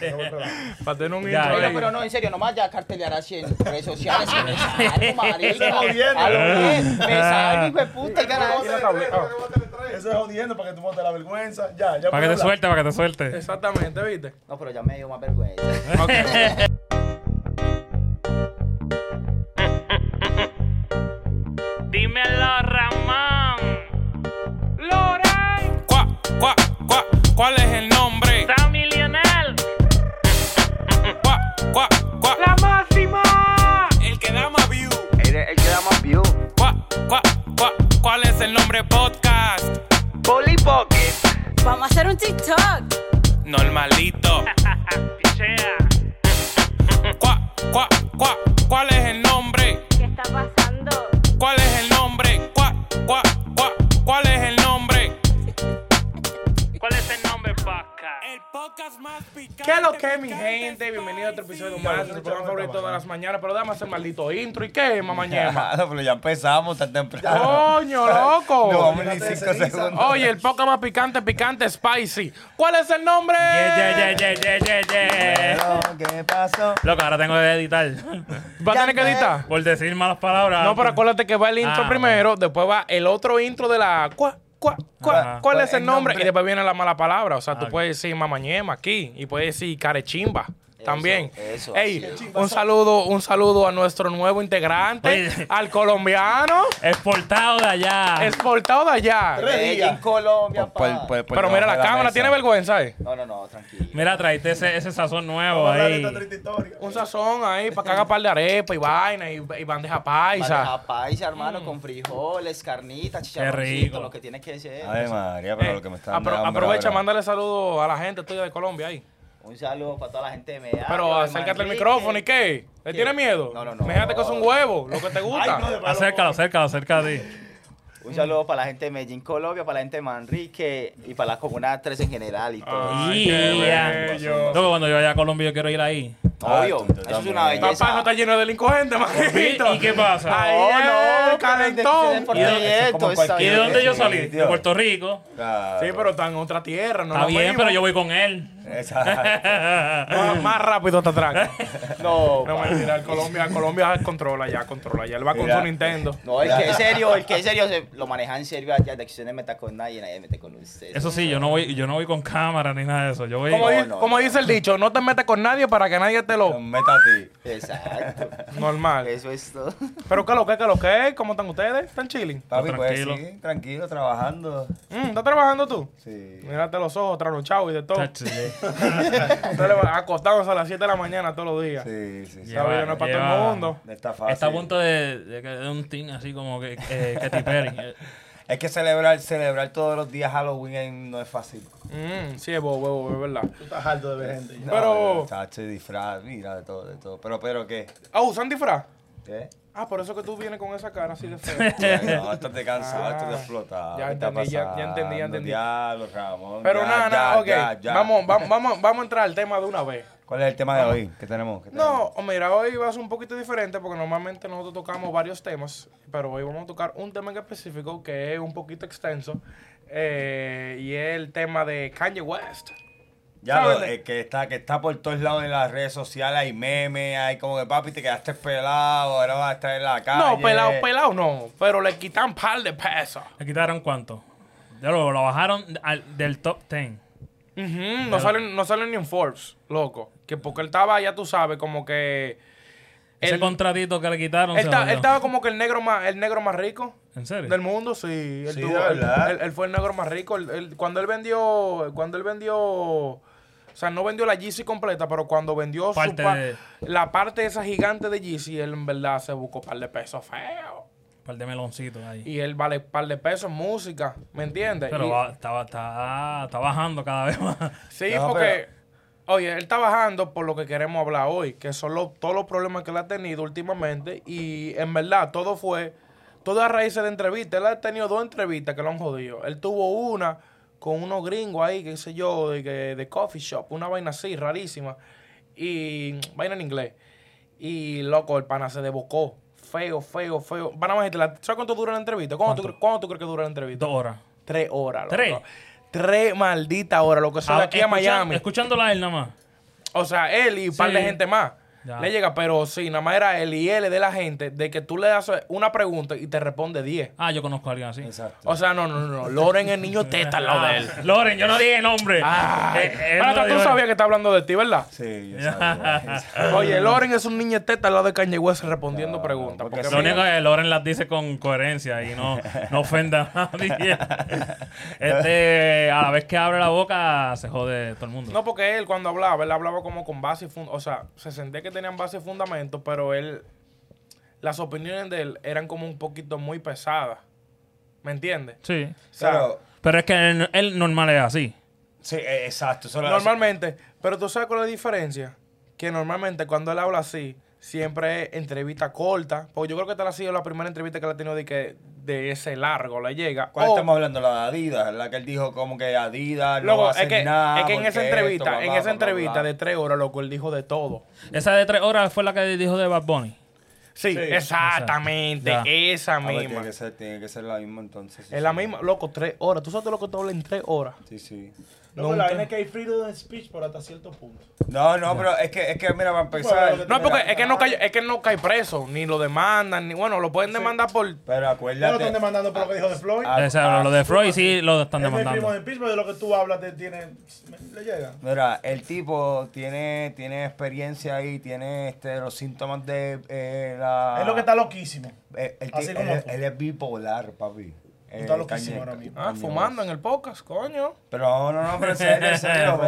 Para tener un intro ahí. Pero no, en serio, nomás ya cartelear así en redes sociales. marica. Jodiendo. A lo bien, me sale, hijo de puta, y gana Eso es jodiendo para que tú montes la vergüenza. Ya, ya. Para que te suelte, para que te suelte. Exactamente, ¿viste? No, pero ya me dio más vergüenza. TikTok. Normalito. ¿Cuá, cuá, es mi gente? Bienvenido a otro episodio más de su programa favorito de las mañanas. Pero dame hacer maldito intro. ¿Y qué? Claro, pero ya empezamos tan temprano. ¡Coño, loco! No vamos ni cinco segundos. Oye, el poco más picante, picante, spicy. ¿Cuál es el nombre? Yeah, yeah, yeah, yeah, yeah, yeah, yeah. Pero, ¿Qué pasó? Loco, ahora tengo que editar. ¿Va a tener que editar? Por decir malas palabras. No, pero acuérdate que va el intro Ah, primero, después va el otro intro de la... ¿Cuá, cuá, cuá? Ajá. ¿Cuál es el nombre? Y después viene la mala palabra. O sea, tú puedes decir mamañema aquí y puedes decir carechimba. También. eso, Ey, un saludo, un saludo a nuestro nuevo integrante, Oye. al colombiano, Exportado de allá. exportado de allá. Días. Colombia, Por- por- pa. por- por Pero mira la cámara, mesa. tiene vergüenza, ¿eh? No, no, no, tranquilo. Mira, traíste ese, ese sazón nuevo ahí. esta triste historia. Un sazón ahí para que haga par de arepa y vaina y, y bandeja paisa. Bandeja paisa, hermano, con frijoles, carnitas, rico. chicharroncitos, lo que tiene que ser. Ay, María, pero Eh, lo que me está apro- aprovecha, mándale saludos a la gente tuya de Colombia ahí. Un saludo para toda la gente de Medellín. Pero acércate al micrófono y qué. ¿Le ¿Qué? tiene miedo? No, no, no. Fíjate que es un huevo, lo que te gusta. Ay, no. Acércalo, acércalo, acércalo. Un saludo para la gente de Medellín, Colombia, para la gente de Manrique y para la Comuna 3 en general y todo. Ay, qué Yeah. bello. Luego cuando yo vaya a Colombia yo quiero ir ahí. Ah, Obvio, tú eso es una belleza. Papá no está lleno de delincuentes, manito. ¿Y qué pasa? Ahí No, calentón. ¿Y dónde- proyecto, eso como esa ¿Y cualquier- de dónde yo Sí, salí? De. Puerto Rico. Claro. Sí, pero está en otra tierra, no Está bien, pero yo voy con él. Exacto. Más, más rápido te atraca. No, No, mentira, el Colombia, Colombia controla ya, controla ya. Él va con Mira. su Nintendo. No, el que es serio, el que es serio se lo maneja en serio allá, de que usted no meta con nadie, nadie mete con usted. Eso sí, yo no voy, yo no voy con cámara ni nada de eso. Yo voy. Como, No, di- no, como no. dice el dicho, no te metes con nadie para que nadie te lo... Meta a ti. Exacto. Normal. Eso es todo. Pero ¿qué lo que, qué lo que? ¿Cómo están ustedes? ¿Están chilling? Papi, pues tranquilo. sí, tranquilo, trabajando. Mm, ¿Estás trabajando tú? Sí. Mírate los ojos, trasnochado y de todo. Chacho, sí. Ustedes acostados a las 7 de la mañana todos los días. Sí, sí, sí. Vida no es para todo Lleva- el mundo. No está fácil. Está a punto de, de, que- de un team así como que eh, Katy Perry. Eh, Es que celebrar, celebrar todos los días Halloween en- no es fácil. Mm, sí, es bobo, bobo, es verdad. Tú estás harto de ver gente. ya. Pero- Chacho, disfraz, mira, de todo, de todo. Pero, pero, ¿qué? Ah, ¿usan disfraz? ¿Qué? Ah, por eso que tú vienes con esa cara así de feo. No, estás de cansado, Ah, estás de explotado. ya ¿Qué está entendí, ya- ya entendí, ya entendí. Diablo, Ramón. Pero ya, nada, nada, ya, ok. ya, ya. Vamos, vamos, vamos, vamos a entrar al tema de una vez. ¿Cuál es el tema de hoy? ¿Qué tenemos? ¿Qué No, tenemos? o mira, hoy va a ser un poquito diferente porque normalmente nosotros tocamos varios temas, pero hoy vamos a tocar un tema en específico que es un poquito extenso eh, y es el tema de Kanye West. Ya, ¿sabes lo- de- eh, que, está, que está por todos lados en las redes sociales, hay memes, hay como que papi te quedaste pelado, ahora vas a estar en la calle. No, pelado, pelado no, pero le quitan un par de pesos. ¿Le quitaron cuánto? Ya lo, lo bajaron al- del top 10. Ujú, no, salen, no salen ni en Forbes, loco. Que porque él estaba, ya tú sabes, como que... Ese él- contratito que le quitaron. Él, se ta- jodió. él estaba como que el negro más, el negro más rico ¿En serio? del mundo, sí. Él, Sí, tuvo- de él- él- él fue el negro más rico. Él- él- cuando él vendió, cuando él vendió, sea, no vendió la Yeezy completa, pero cuando vendió su Parte pa- de- la parte esa gigante de Yeezy, él en verdad se buscó un par de pesos feos. Un par de meloncitos ahí. Y él vale un par de pesos en música, ¿me entiendes? Pero Y- va- está, está, está bajando cada vez más. Sí, No, porque, oye, él está bajando por lo que queremos hablar hoy, que son los- todos los problemas que él ha tenido últimamente. Y en verdad, todo fue, todo a raíz de entrevistas. Él ha tenido dos entrevistas que lo han jodido. Él tuvo una con unos gringos ahí, qué sé yo, de, que- de coffee shop, una vaina así, rarísima. Y vaina en inglés. Y loco, el pana se debocó. Feo, feo, feo. Van a ¿sabes cuánto dura la entrevista? ¿Cuánto, tú, ¿Cuánto? tú crees que dura la entrevista? Dos horas. Tres horas, loco. ¿Tres? Tres malditas horas, lo que son aquí a Miami. Escuchándola a él nada más. O sea, él y un par de Sí. gente más. Ya. Le llega, pero sí, nada más era y él de la gente de que tú le haces una pregunta y te responde 10. Ah, yo conozco a alguien así. Exacto. O sea, no, no, no. Loren es niño teta al lado de él. Loren, yo no dije nombre. Ah, Eh, eh, pero no hasta tú sabías que está hablando de ti, ¿verdad? Sí, yo sabía. Oye, Loren es un niño teta al lado de Kanye West respondiendo No, preguntas. porque porque Lo único es que Loren las dice con coherencia y no, no ofenda a nadie. Este, a la vez que abre la boca, se jode todo el mundo. No, porque él cuando hablaba, él hablaba como con base y fundamento. O sea, se sentía que tenían base y fundamento, pero él. Las opiniones de él eran como un poquito muy pesadas. ¿Me entiendes? Sí. O sea, Pero, Pero es que él, él normal es así. sí, eh, exacto. Normalmente. Pero tú sabes cuál es la diferencia. Que normalmente cuando él habla así, siempre es entrevista corta. Porque yo creo que esta ha sido la primera entrevista que él ha tenido de que de ese largo le llega. ¿Cuál O- estamos hablando? La de Adidas, la que él dijo como que Adidas no Loco, va a es hacer que, nada. es que en esa esto, entrevista, bla, en bla, esa bla, entrevista bla. de tres horas, loco, él dijo de todo. Esa de tres horas fue la que dijo de Bad Bunny. Sí, exactamente, Ya. esa A ver, misma. tiene que ser, tiene que ser la misma entonces. sí, Es la misma, loco, tres horas. ¿Tú sabes lo que te habla en tres horas? Sí, sí. No, No, pero la vaina es que hay freedom of speech por hasta cierto punto. No, no, pero es que, es que mira, para empezar. Bueno, No, porque es que no cae, es que no cae preso, ni lo demandan, ni bueno, lo pueden demandar por. Pero Ya lo acuérdate. están demandando por lo que dijo de Floyd. Ah, O sea, lo de Freud sí lo están demandando. de speech, pero de lo que tú hablas te tiene, le llega. Mira, el tipo tiene, tiene experiencia ahí, tiene este, los síntomas de eh, la. Es lo que está loquísimo. Eh, el así como él, tú. él es bipolar, papi. Está Eh, loquísimo Kanye- ahora mismo. Ah, Kanye fumando en el podcast, coño. Pero no, no, no, pero en serio, en serio,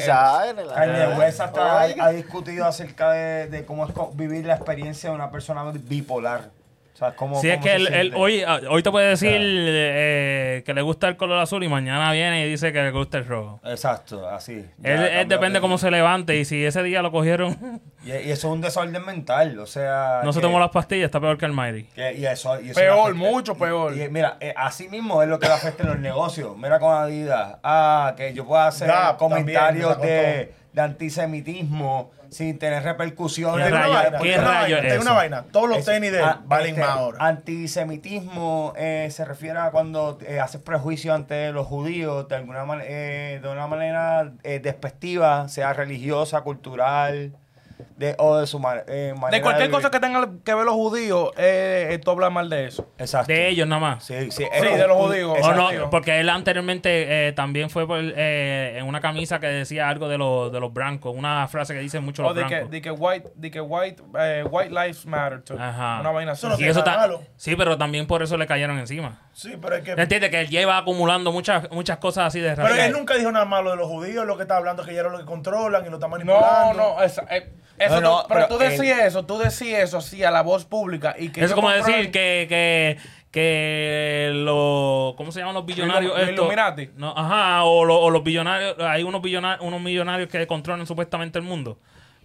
sabe, relajado. Kanye West hasta ha, ha discutido acerca de, de cómo es vivir la experiencia de una persona bipolar. O sea, cómo. Sí, es que él, hoy, ah, hoy te puede decir eh, que le gusta el color azul y mañana viene y dice que le gusta el rojo. Exacto, así. Él, depende de- cómo se levante y si ese día lo cogieron, Y, y eso es un desorden mental, o sea. no se tomó las pastillas, está peor que el Mighty. que- y eso, y eso Peor, afecta- mucho peor. Y, mira, eh, así mismo es lo que le afecta en los negocios. Mira con Adidas. Ah, que yo pueda hacer Gap comentarios también, de, de antisemitismo sin tener repercusiones. ¿Qué una rayo- vaina, qué te digo una rayo vaina, es una vaina. Todos los Es- tenis de él ah, valen este, más ahora. Antisemitismo eh, se refiere a cuando eh, haces prejuicio ante los judíos de alguna manera, de una manera eh, despectiva, sea religiosa, cultural, de, o de su eh, manera De cualquier cosa que tengan que ver los judíos, eh, eh, tú hablas mal de eso. Exacto. De ellos nada más. Sí, sí, Sí, de los judíos. O Exacto. no, porque él anteriormente eh, también fue por, eh, en una camisa que decía algo de, los de los blancos, una frase que dicen mucho O los de que, blancos. de que white, de que white, eh, white lives matter. too. Ajá. Una vaina así. Eso no Y tiene eso nada ta- malo. sí, pero también por eso le cayeron encima. Sí, pero es que. ¿Entiendes? Que él lleva acumulando muchas muchas cosas así de Pero raza. él nunca dijo nada malo de los judíos, lo que está hablando es que ya lo que controlan y lo están No, manipulando. no, esa- eh, eso No, tú- pero, pero tú decías él- eso, tú decías eso así a la voz pública. Y que Eso es como decir que, que, que los, ¿cómo se llaman los billonarios? Los? Illuminati. No, ajá, o, lo- o los billonarios, hay unos billonarios, unos millonarios que controlan supuestamente el mundo.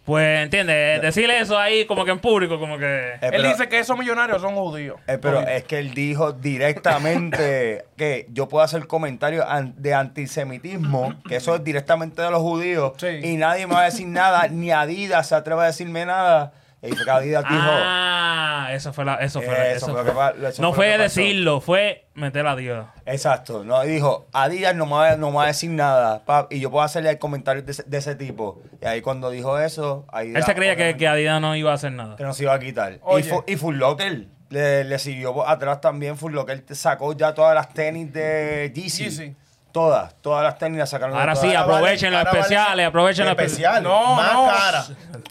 Pues, ¿entiendes? Decirle eso ahí como que en público, como que... Eh, Él pero- dice que esos millonarios son judíos. Eh, pero es que él dijo directamente que yo puedo hacer comentarios an- de antisemitismo, que eso es directamente de los judíos, Sí. y nadie me va a decir nada, ni Adidas se atreve a decirme nada. Y fue que Adidas dijo, Ah, eso fue la, eso fue, Eso eso fue lo fue. que pa- eso no fue fue lo que pasó. decirlo, fue meter a Dios. exacto, no, y dijo, Adidas no me va, no me va a decir nada, pap, y yo puedo hacerle comentarios de, ese- de ese tipo. Y ahí cuando dijo eso, Adidas, Él se creía que, que Adidas no iba a hacer nada. que no se iba a quitar. Y, fu- y Full Locker le, le siguió atrás también. Full Locker te sacó ya todas las tenis de Yeezy. Yeezy. Todas, todas las tenis las sacaron. Ahora sí, aprovechen vale- especiales, aprovechen los especial, No, más no. cara.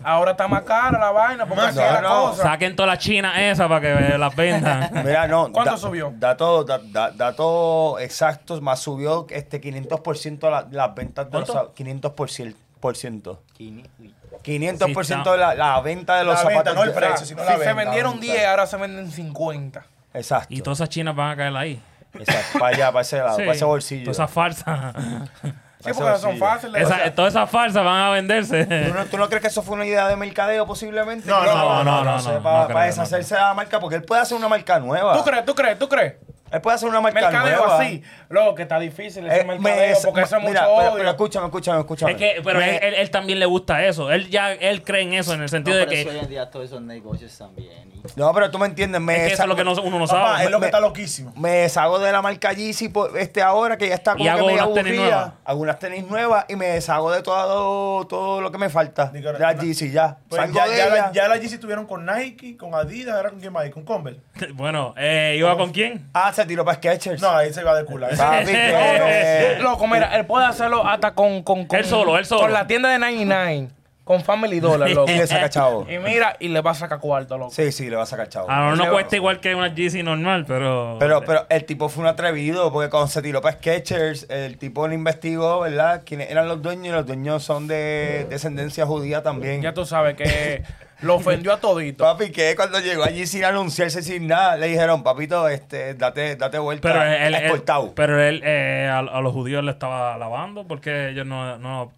Ahora está más cara la vaina, porque Más cara, no. cosa. Saquen todas las chinas esas para que las vendan. Mira, no. ¿Cuánto da- subió? Datos da, da- datos exactos, más subió este 500% la- las ventas de los ¿Cuánto? zap- 500%. Por ciento. Kini, uy. 500% Sí, de la, la venta de los La zapatos. venta, no el precio, sino la si se vendieron 10, ahora se venden 50. Exacto. Y todas esas chinas van a caer ahí. Exacto. Para allá, para ese lado, Sí. para ese bolsillo. Todas esas farsas. Sí, porque son bolsillo. fáciles. Esa- todas esas farsas van a venderse. ¿Tú no, tú no crees que eso fue una idea de mercadeo posiblemente? No, no, no, no, no, sé, no, para, no creo, para no deshacerse de la marca, porque él puede hacer una marca nueva. ¿Tú crees? ¿Tú crees? ¿Tú crees? Él puede hacer una marca Mercadeo nueva. así. Loco, que está difícil ese Eh, me- mercadeo porque eso es mira, mucho pero, odio. pero escúchame, escúchame, escúchame. Es que, pero Me- él, él- él también le gusta eso. Él ya él cree en eso, en el No, sentido pero de que hoy que. en día todos esos negocios también. y- No, pero tú me entiendes. Me Es que eso es lo que no- uno no Papá, sabe. es lo que me- está loquísimo. Me deshago de la marca Yeezy por- este ahora que ya está como Y hago que tenis nuevas. Hago unas tenis nuevas y me deshago de todo, todo lo que me falta. Digo, De la Yeezy ya. Pues Salgo ya, de ya, ella. la, ya la Yeezy estuvieron con Nike, con Adidas, ¿era con quién más? ahí? ¿Con Converse? Bueno, eh, ¿iba con quién? Ah, se tiró para. No, ahí se va de culo. ahí. Papi, que- Loco, mira, él puede hacerlo hasta con, con, con Él solo, él solo. Con la tienda de 99, con Family Dollar, loco. Y le saca chavo. y mira, y le va a sacar cuarto, loco. Sí, sí, le va a sacar chavo. A lo mejor no cuesta igual que una Yeezy normal, pero. Pero, pero el tipo fue un atrevido porque cuando se tiró para Skechers, el tipo le investigó, ¿verdad? Quiénes eran los dueños y los dueños son de descendencia judía también. Ya tú sabes que lo ofendió a todito. Papi, que cuando llegó allí sin anunciarse, sin nada, le dijeron, papito, este, date, date vuelta. Pero él, él- escoltado. pero él eh, a, a los judíos le estaba lavando porque ellos no. no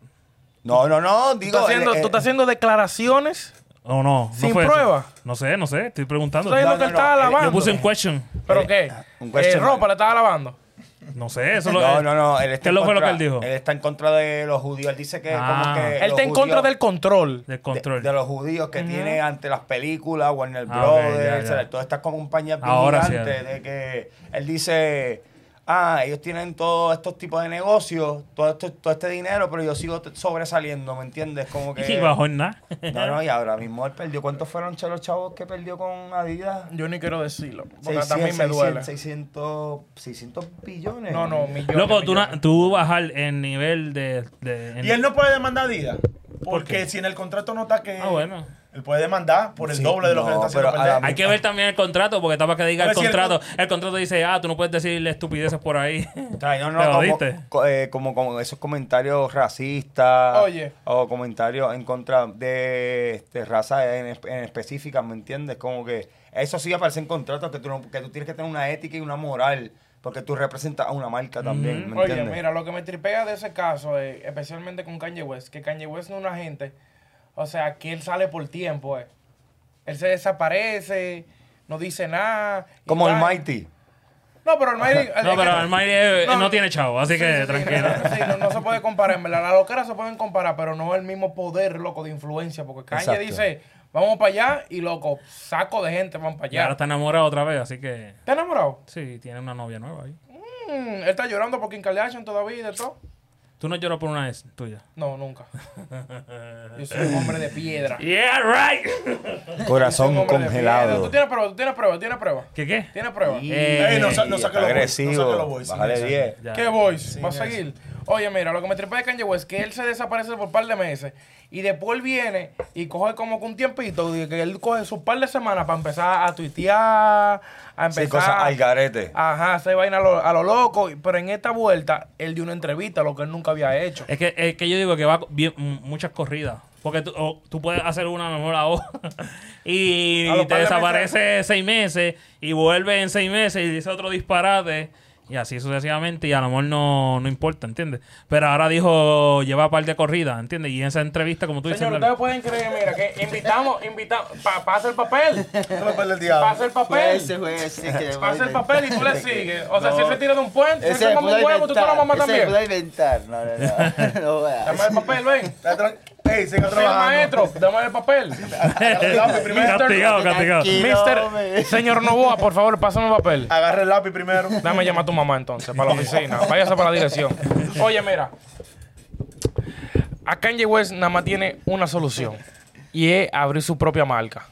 No, no, no, ¿Tú digo. estás haciendo, eh, eh, tú estás haciendo declaraciones, ¿O no? no ¿Sin eso. prueba? No sé, no sé. Estoy preguntando. tú estás diciendo No, que él no, estaba no, eh, lavando. Yo puse en question. ¿Pero qué? un Eh, question ropa mark. le estaba lavando. No sé, eso lo No, no, no. Él está ¿Qué lo fue lo que contra- él dijo? Él está en contra de los judíos. Él dice que Ah. como que. Él está en contra del control. Del control. De, de los judíos que tiene ante las películas, Warner Ah, ok, Brothers, ya, ya. todas estas compañías Ahora sí, de que él dice, ah, ellos tienen todos estos tipos de negocios, todo, esto, todo este dinero, pero yo sigo sobresaliendo, ¿me entiendes? Como que... Y bajó en nada. No, no, y ahora mismo él perdió. ¿Cuántos fueron los chavos que perdió con Adidas? Yo ni quiero decirlo, porque 600, también me duele. 600, 600 billones. No, no, millones. Loco, tú, na- millones. tú bajar el nivel de. de- en- Y él no puede demandar a Adidas. ¿Por Porque qué? si en el contrato no está que. Ah, bueno. Él puede demandar por el Sí, doble de lo que le no, está haciendo pero perder. Hay que ver también el contrato, porque está para que diga el Pero si el contrato. El contrato dice, ah, tú no puedes decirle estupideces por ahí. No, no, como, co- eh, como, como esos comentarios racistas. Oye. O comentarios en contra de este, raza en, en específica, ¿me entiendes? Como que eso sí aparece en contratos, que tú, no- que tú tienes que tener una ética y una moral, porque tú representas a una marca también, ¿me Oye, entiendes? mira, lo que me tripea de ese caso, eh, especialmente con Kanye West, que Kanye West no es una gente, o sea, que él sale por tiempo, eh. Él se desaparece, no dice nada. como el Mighty. No, pero el Mighty... No, pero el Mighty No, tiene chavo, así Sí, que sí, tranquilo. no, sí, no, no se puede comparar, en verdad. Las loqueras se pueden comparar, pero no el mismo poder, loco, de influencia. Porque Kanye Exacto. dice, vamos para allá, y loco, saco de gente van para Y ahora allá. está enamorado otra vez, así que. ¿Estás enamorado? Sí, tiene una novia nueva ahí. Mm, él está llorando por Kim Kardashian todavía y de todo. ¿Tú no lloras por una ex tuya? No, nunca. Yo soy un hombre de piedra. Yeah, right. Corazón congelado. Tú tienes prueba, tú tienes prueba, tienes prueba. ¿Qué qué? ¿Tienes prueba? Eh, Ey, no, sa- no saque los boys, no agresivo. los boys, Bájale eso. 10. Ya. ¿Qué voice? ¿Va a seguir? Oye, mira, lo que me tripea de Kanye West es que él se desaparece por un par de meses y después él viene y coge como que un tiempito, y que él coge sus par de semanas para empezar a tuitear, a empezar Sí, cosas al garete. Ajá, hacer vaina a lo, a lo loco. Pero en esta vuelta, él dio una entrevista, lo que él nunca había hecho. Es que, es que yo digo que va bien, muchas corridas. Porque tú, o tú puedes hacer una mejor ahora y los te par de desaparece seis meses y vuelve en seis meses y dice otro disparate y así sucesivamente y a lo mejor no, no importa, ¿entiendes? Pero ahora dijo, lleva par de corridas, ¿entiendes? Y en esa entrevista, como tú dices, Señor, ustedes pueden creer, mira, que invitamos, invitamos, para hacer el papel, No pierdas el papel. ese que Pasa el papel y tú le sigues. O sea, si él se tira de un puente, si él Ese se pudo un huevo, tú te lo mamas. Ese se también. inventar. No, no, no. No el papel, ven. Ey, siga Señor trabajando. maestro, dame el papel. Agarre el lápiz primero. castigado, castigado. Mister, señor Novoa, por favor, pásame el papel. Agarre el lápiz primero. Dame llamar a tu mamá entonces, para la oficina. Váyase para la dirección. Oye, mira. A Kanye West nada más tiene una solución. Y es abrir su propia marca.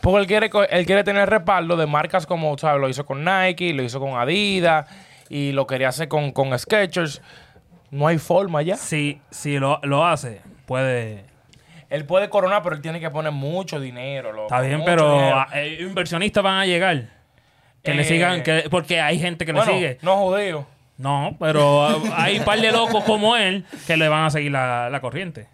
Porque él quiere, él quiere tener respaldo de marcas como, ¿sabes? Lo hizo con Nike, lo hizo con Adidas y lo quería hacer con, con Skechers. No hay forma ya. si, si lo, lo hace, puede... Él puede coronar, pero él tiene que poner mucho dinero. loco, Está bien, mucho pero ah, eh, inversionistas van a llegar. Que le Eh, sigan, que, porque hay gente que Bueno, le sigue. no judío. No, pero ah, hay un par de locos como él que le van a seguir la, la corriente.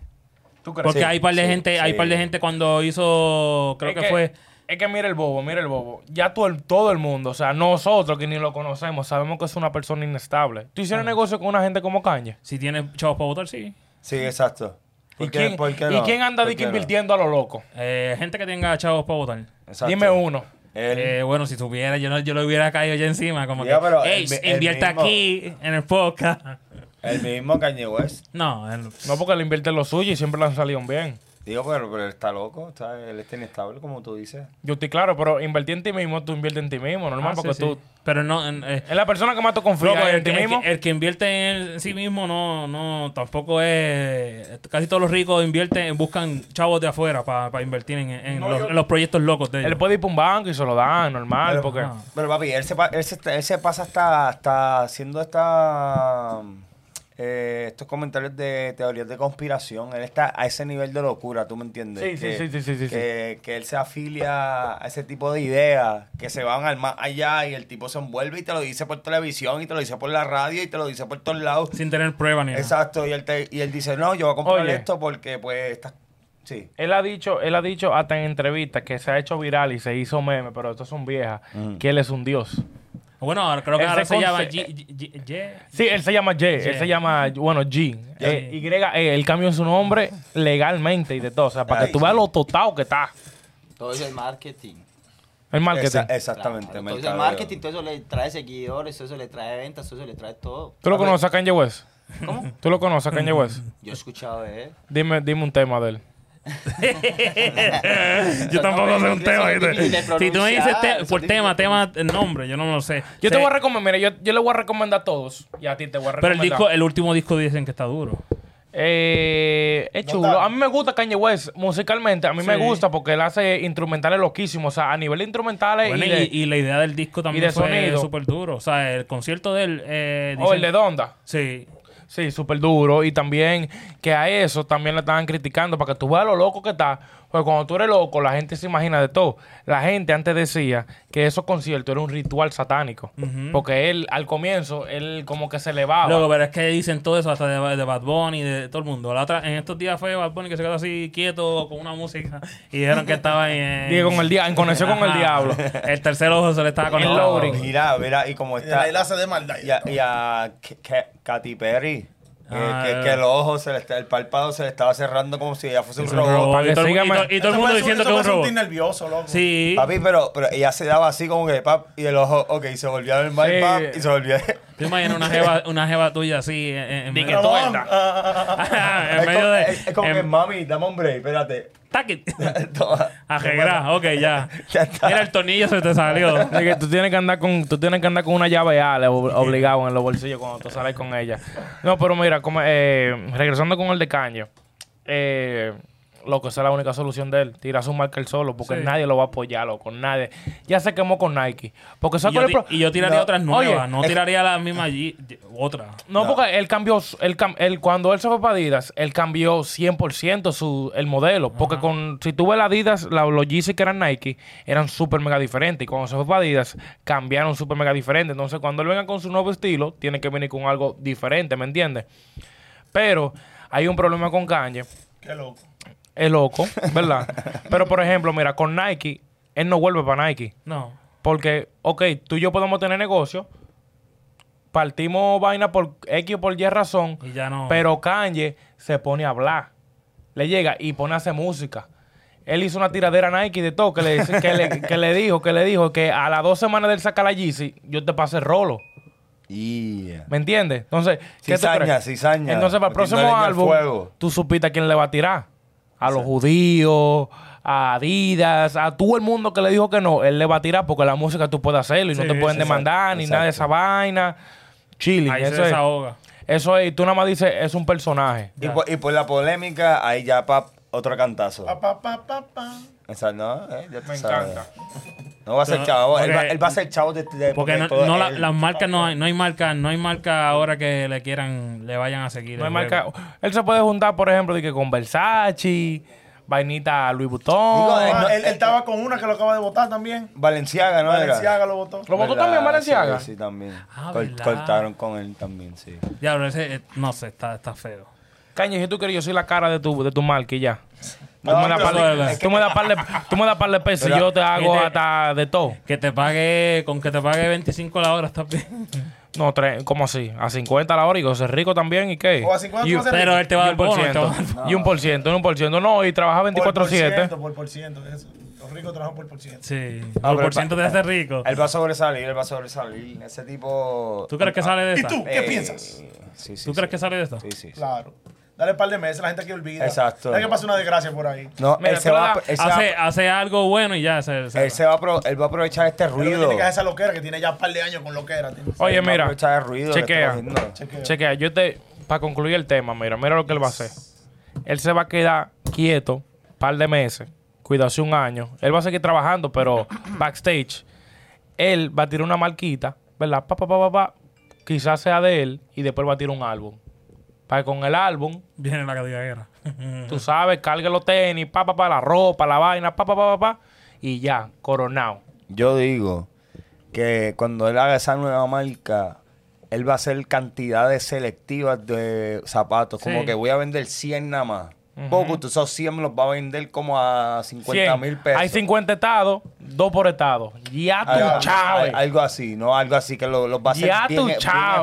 ¿Tú crees? Porque Sí, hay par de sí, gente, hay par de gente cuando hizo, creo es que, fue, Es que mira el bobo, mira el bobo. Ya todo el, todo el mundo, o sea, nosotros que ni lo conocemos, sabemos que es una persona inestable. ¿Tú Ah. hicieras negocio con una gente como Kanye? si tiene chavos para votar, sí. Sí, exacto. ¿Y ¿Por qué- quién, por qué ¿y no? quién anda ¿Por no? invirtiendo a lo loco? Eh, gente que tenga chavos para votar. Exacto. Dime uno. Eh, bueno, si tuviera, yo, no, yo le hubiera caído ya encima. Como Ya, que, pero "Ey, el- el invierte mismo- aquí en el podcast. El mismo Kanye West. No, No, porque le invierte lo suyo y siempre le han salido bien. Digo, pero, pero él está loco, está, él está inestable, como tú dices. Yo estoy claro, pero invertir en ti mismo, tú inviertes en ti mismo, normal, Ah, porque sí. tú... Pero no. en- eh, Es la persona que más tú confías loco, en el, ti el mismo. que- el que invierte en sí mismo no, no tampoco es. Casi todos los ricos invierten, buscan chavos de afuera para invertir en, en los, en los proyectos locos de ellos. Él puede ir para un banco y se lo dan, normal, Pero- porque... Ah. Pero papi, él se, pa- él se, él se pasa hasta, hasta haciendo esta, eh, estos comentarios de teorías de conspiración. Él está a ese nivel de locura, ¿tú me entiendes? Sí, que, sí, sí, sí, sí, Que, que él se afilia a ese tipo de ideas que se van al más allá y el tipo se envuelve y te lo dice por televisión y te lo dice por la radio y te lo dice por todos lados. Sin tener pruebas ni nada. Exacto, y él, te- y él dice, no, yo voy a comprar Oye. esto porque pues está... Sí. Él ha dicho, él ha dicho hasta en entrevistas que se ha hecho viral y se hizo meme, pero estas son viejas, que él es un dios. Bueno, ahora creo que Él ahora se llama G- G- G- G- Sí, él se llama J, él se llama, bueno, G. Eh, y, eh, él cambió su nombre legalmente y de todo, o sea, para que tú sí. veas lo totado que está Todo eso es marketing. el marketing. Esa- exactamente. Claro, todo mercadeo. marketing, todo eso le trae seguidores, todo eso le trae ventas, todo eso le trae todo. ¿Tú lo conoces a Kanye West? ¿Cómo? ¿Tú lo conoces a Kanye West? Yo he escuchado de él. Dime, dime un tema de él. Yo tampoco sé un tema. Si tú me dices te- por tema, tema, el nombre, yo no lo sé. Yo te Sé- voy a recomendar, mira, yo, yo le voy a recomendar a todos y a ti te voy a Pero recomendar. el disco, el último disco dicen que está duro. Eh, es chulo. A mí me gusta Kanye West musicalmente. A mí me Sí. gusta porque él hace instrumentales loquísimos. O sea, a nivel de instrumentales Bueno, y, y, de, y la idea del disco también de fue sonido. súper duro. O sea, el concierto de él. Eh, o el dicen- de Donda. Sí. Sí, súper duro. Y también que a eso también le estaban criticando para que tú veas lo loco que está. Porque cuando tú eres loco, la gente se imagina de todo. La gente antes decía que esos conciertos era un ritual satánico. Porque él, al comienzo, él como que se elevaba. Luego, pero es que dicen todo eso hasta de, de Bad Bunny, de todo el mundo. La otra, en estos días fue Bad Bunny que se quedó así quieto con una música y dijeron que estaba en, Dije, con el en conexión con el diablo. El tercer ojo se le estaba loading. Mira, mira, y como está... Él hace de maldad. Y a, y a Katy Perry. Que- Ah, que, que el ojo, se le está- el párpado se le estaba cerrando como si ella fuese un robot. Y todo, el- siga y todo- ma- y todo el mundo diciendo que es un robot. sentir nervioso, loco. Sí. Papi, pero, pero ella se daba así como que, pap, y el ojo, ok, se volvió a ver mal, Sí. pap, y se volvió a... ¿Te imaginas una jeva, una jeva tuya así en, en medio, de... es, como que, mami, dame un break, espérate. Taqui. Toma. Arreglar, ok, ya. Ya está. Mira, el tornillo se te salió. Así que tú tienes que andar con, tú tienes que andar con una llave Ale ob- obligado en los bolsillos cuando tú sales con ella. No, pero mira, como, eh, regresando con el de caño, eh, lo que esa es la única solución de él, tirar su marca él solo, porque Sí. nadie lo va a apoyar, con nadie. Ya se quemó con Nike. Porque Y ¿sabes yo, pro- y yo tiraría No, otras nuevas, oye, no es- tiraría la misma allí, otra. No, porque él cambió, él, cam- él- cuando él se fue para Adidas, él cambió 100% su, el modelo. Porque con, si tú ves la Adidas, la- los Yeezy que eran Nike, eran súper mega diferentes. Y cuando se fue para Adidas, cambiaron súper mega diferente. Entonces, cuando él venga con su nuevo estilo, tiene que venir con algo diferente, ¿me entiendes? Pero hay un problema con Kanye. Qué loco. Es loco, ¿verdad? Pero, por ejemplo, mira, con Nike, él no vuelve para Nike. No. Porque, ok, tú y yo podemos tener negocio, partimos vaina por X o por Y razón, Y ya no. pero Kanye se pone a hablar. Le llega y pone a hacer música. Él hizo una tiradera a Nike de todo que le, dice- que le, que le dijo, que le dijo que a las dos semanas de él sacar la Yeezy, yo te pasé rolo. Yeah. ¿Me entiendes? Entonces, ¿qué Cizaña, crees? cizaña, Entonces, para el próximo álbum, fuego. tú supiste a quién le va a tirar. A los judíos, a Adidas, a todo el mundo que le dijo que no, él le va a tirar porque la música tú puedes hacerlo y no te pueden sí, demandar ni nada de esa vaina. Chilling. Ahí se Eso es, desahoga. eso es, tú nada más dices, es un personaje. Y por, y por la polémica, ahí ya, pap, otro cantazo. Pa, pa, sea, no, eh, ya Me sabes. encanta. No va a ser No, chavo. Él va, porque- él va a ser chavo de, de- Porque no, todo no la- las marcas no hay, no hay marca, no hay marca ahora que le quieran, le vayan a seguir. No hay marca-. Él se puede juntar, por ejemplo, de que con Versace, vainita Louis Vuitton. Digo, eh, Ah, no- él, él estaba con una que lo acaba de votar también. Valenciaga, ¿no Valenciaga era? lo votó. ¿Lo votó también Valenciaga? Sí, sí, también. Ah, Col- ¿verdad? cortaron con él también, sí. Ya, pero ese, eh, no sé, está, está feo. Caña, si tú quieres, yo soy la cara de tu, de tu marca y ya. No, tú, me das par de, tú me das par de- pesos y yo te hago y te- hasta de todo. Que te pague, con que te pague 25 la hora está bien. No, tres, ¿cómo así? A 50 la hora y ser rico también y qué. O a 50 y, Pero él te va a y dar un por te ciento. Y un por ciento, un por ciento. No, y trabaja Por por 24-7. ciento, por por ciento, eso. Los ricos trabajan por por ciento. Sí. Ah, pero por ciento de este rico. Él va a sobresalir, él va a sobresalir. Ese tipo. ¿Tú crees que sale de ¿Y esta? tú? ¿Qué Eh, piensas? Sí, sí. ¿Tú sí. crees que sale de esta? Sí, sí. sí. Dale un par de meses, la gente que olvida. Exacto. Hay que pasa una desgracia por ahí. No, Mira, él se va, él se va- Hace, hace algo bueno y ya se, se- él se va a pro- él va a aprovechar este ruido. tiene que hacer esa loquera que tiene ya un par de años con loquera. tío. Oye, Él va a mira, aprovechar el ruido que chequea. Chequea. Chequea, yo te. Para concluir el tema, mira, mira lo que él va a hacer. Él se va a quedar quieto un par de meses, cuidado, hace un año. Él va a seguir trabajando, pero backstage, él va a tirar una marquita, ¿verdad? Pa, pa, pa, pa, pa, quizás sea de él, y después va a tirar un álbum. Para que con el álbum, viene la guerra. tú sabes, cargue los tenis, pa, pa, pa, la ropa, la vaina, pa, pa, pa, pa, pa, y ya, coronado. Yo digo que cuando él haga esa nueva marca, él va a hacer cantidades selectivas de zapatos. Como que voy a vender 100 nada más. Poco, tú esos 100 me los va a vender como a 50 mil 100. pesos. Hay 50 estados, dos por estado. Ya tú, Algo- chave. al- Algo así, ¿no? Algo así que lo- los va a hacer Ya bien, bien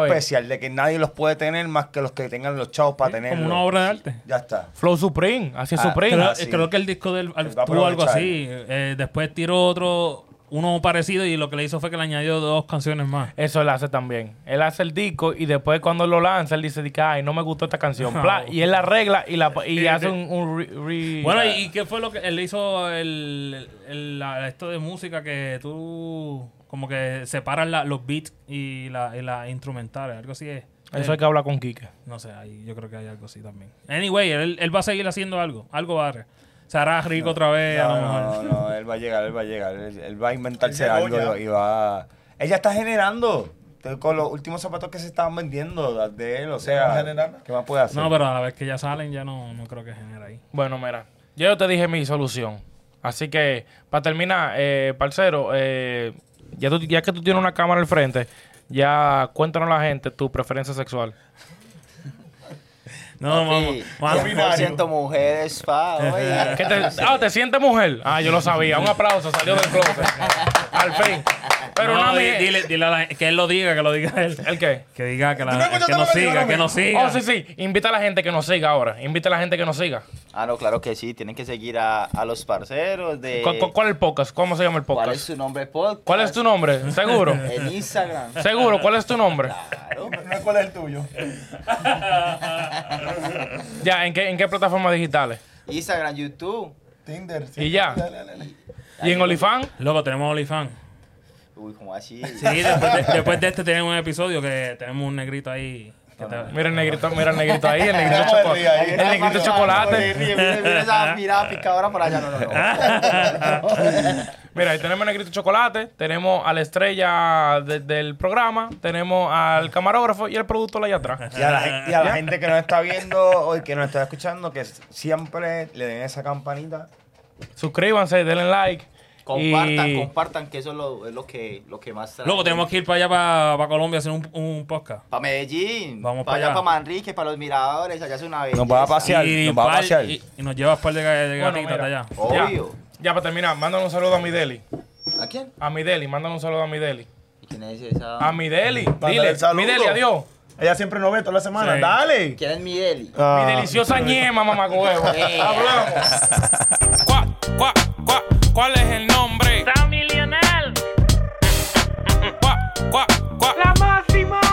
especial, de que nadie los puede tener más que los que tengan los chavos para tenerlos. Como una obra de arte. Ya está. Flow Supreme, así es Ah, Supreme. Creo, sí. creo que el disco del tuvo algo así. Eh, después tiró otro, uno parecido y lo que le hizo fue que le añadió dos canciones más. Eso él hace también. Él hace el disco y después cuando lo lanza, él dice, ay, no me gustó esta canción. Y él la arregla y, la, y hace un, un re- re- Bueno, ¿y, y qué fue lo que él hizo el, el- la- esto de música que tú como que separas la- los beats y la, las instrumentales? Algo así es. Eso hay que hablar con Quique. No sé, ahí yo creo que hay algo así también. Anyway, él, él va a seguir haciendo algo. Algo va a. Se hará rico otra vez, a lo No, mejor. no, no, él va a llegar, él va a llegar. Él, él va a inventarse algo ya. y va a... Ella está generando con los últimos zapatos que se estaban vendiendo de él, o va a sea, generar. ¿qué más puede hacer? No, pero a la vez que ya salen, ya no, no creo que genere ahí. Bueno, mira, yo te dije mi solución. Así que, para terminar, eh, parcero, eh, ya, tú- ya que tú tienes una cámara al frente, ya cuéntanos a la gente tu preferencia sexual. No, vamos. Vamos. 100% mujeres, pa. oiga. ¿Qué te, ah, ¿te sientes mujer? Ah, yo lo sabía. Un aplauso, salió del closet. Al fin. Pero no, no, dile, dile a la- que él lo diga, que lo diga él. ¿El qué? Que diga que, la, ¿Tú no que nos siga, que nos siga. Oh, sí, sí. Invita a la gente que nos siga ahora. Invita a la gente que nos siga. Ah, no, claro que sí. Tienen que seguir a, a los parceros de... ¿Cu- cu- ¿Cuál es el podcast? ¿Cómo se llama el ¿Cuál es podcast? su nombre podcast? ¿Cuál es tu nombre? ¿Seguro? En Instagram. ¿Seguro? ¿Cuál es tu nombre? Claro. No es cuál es el tuyo. Ya, ¿en qué, en qué plataformas digitales? Instagram, YouTube. Tinder. Y ya. Dale, dale, dale. ¿Y en OnlyFans? Luego tenemos OnlyFans. Uy, como así. Sí, después de, después de este tenemos un episodio que tenemos un negrito ahí. Mira el negrito, mira el negrito ahí, el negrito, choco- el negrito chocolate. Mira, mira, mira esa mirada picadora por allá. No, no, no. Mira, ahí tenemos el negrito chocolate, tenemos a la estrella de- del programa, tenemos al camarógrafo y el productor allá atrás. Y a la, y a la gente que nos está viendo o que nos está escuchando, que siempre le den esa campanita. Suscríbanse, denle like. Compartan, y- compartan, que eso es lo, es lo que, lo que más trae. Luego tenemos que ir para allá, para, Colombia, a hacer un, un podcast. Para Medellín. Vamos para pa' allá, allá. para Manrique, para los miradores. Allá es una belleza. Nos va a pasear. Y, nos va a par- pasear. y, y nos llevas par de, de Bueno, gatitas allá. Obvio. Ya, para terminar, mándale un saludo a mi Deli. ¿A quién? A mi Deli, mándale un saludo a mi Deli. ¿Y ¿Quién es esa? A mi Deli, Mándale dile, mi Deli, adiós. Ella siempre nos ve toda la semana. Sí. Dale. ¿Quién es Mideli? Ah. Mi deliciosa ñema, mamá huevo. Eh. Hablamos. Cuá, cuá, cuá. ¿Cuál es el nombre? Sammy Lionel. Cuá, cuá, cuá. La máxima.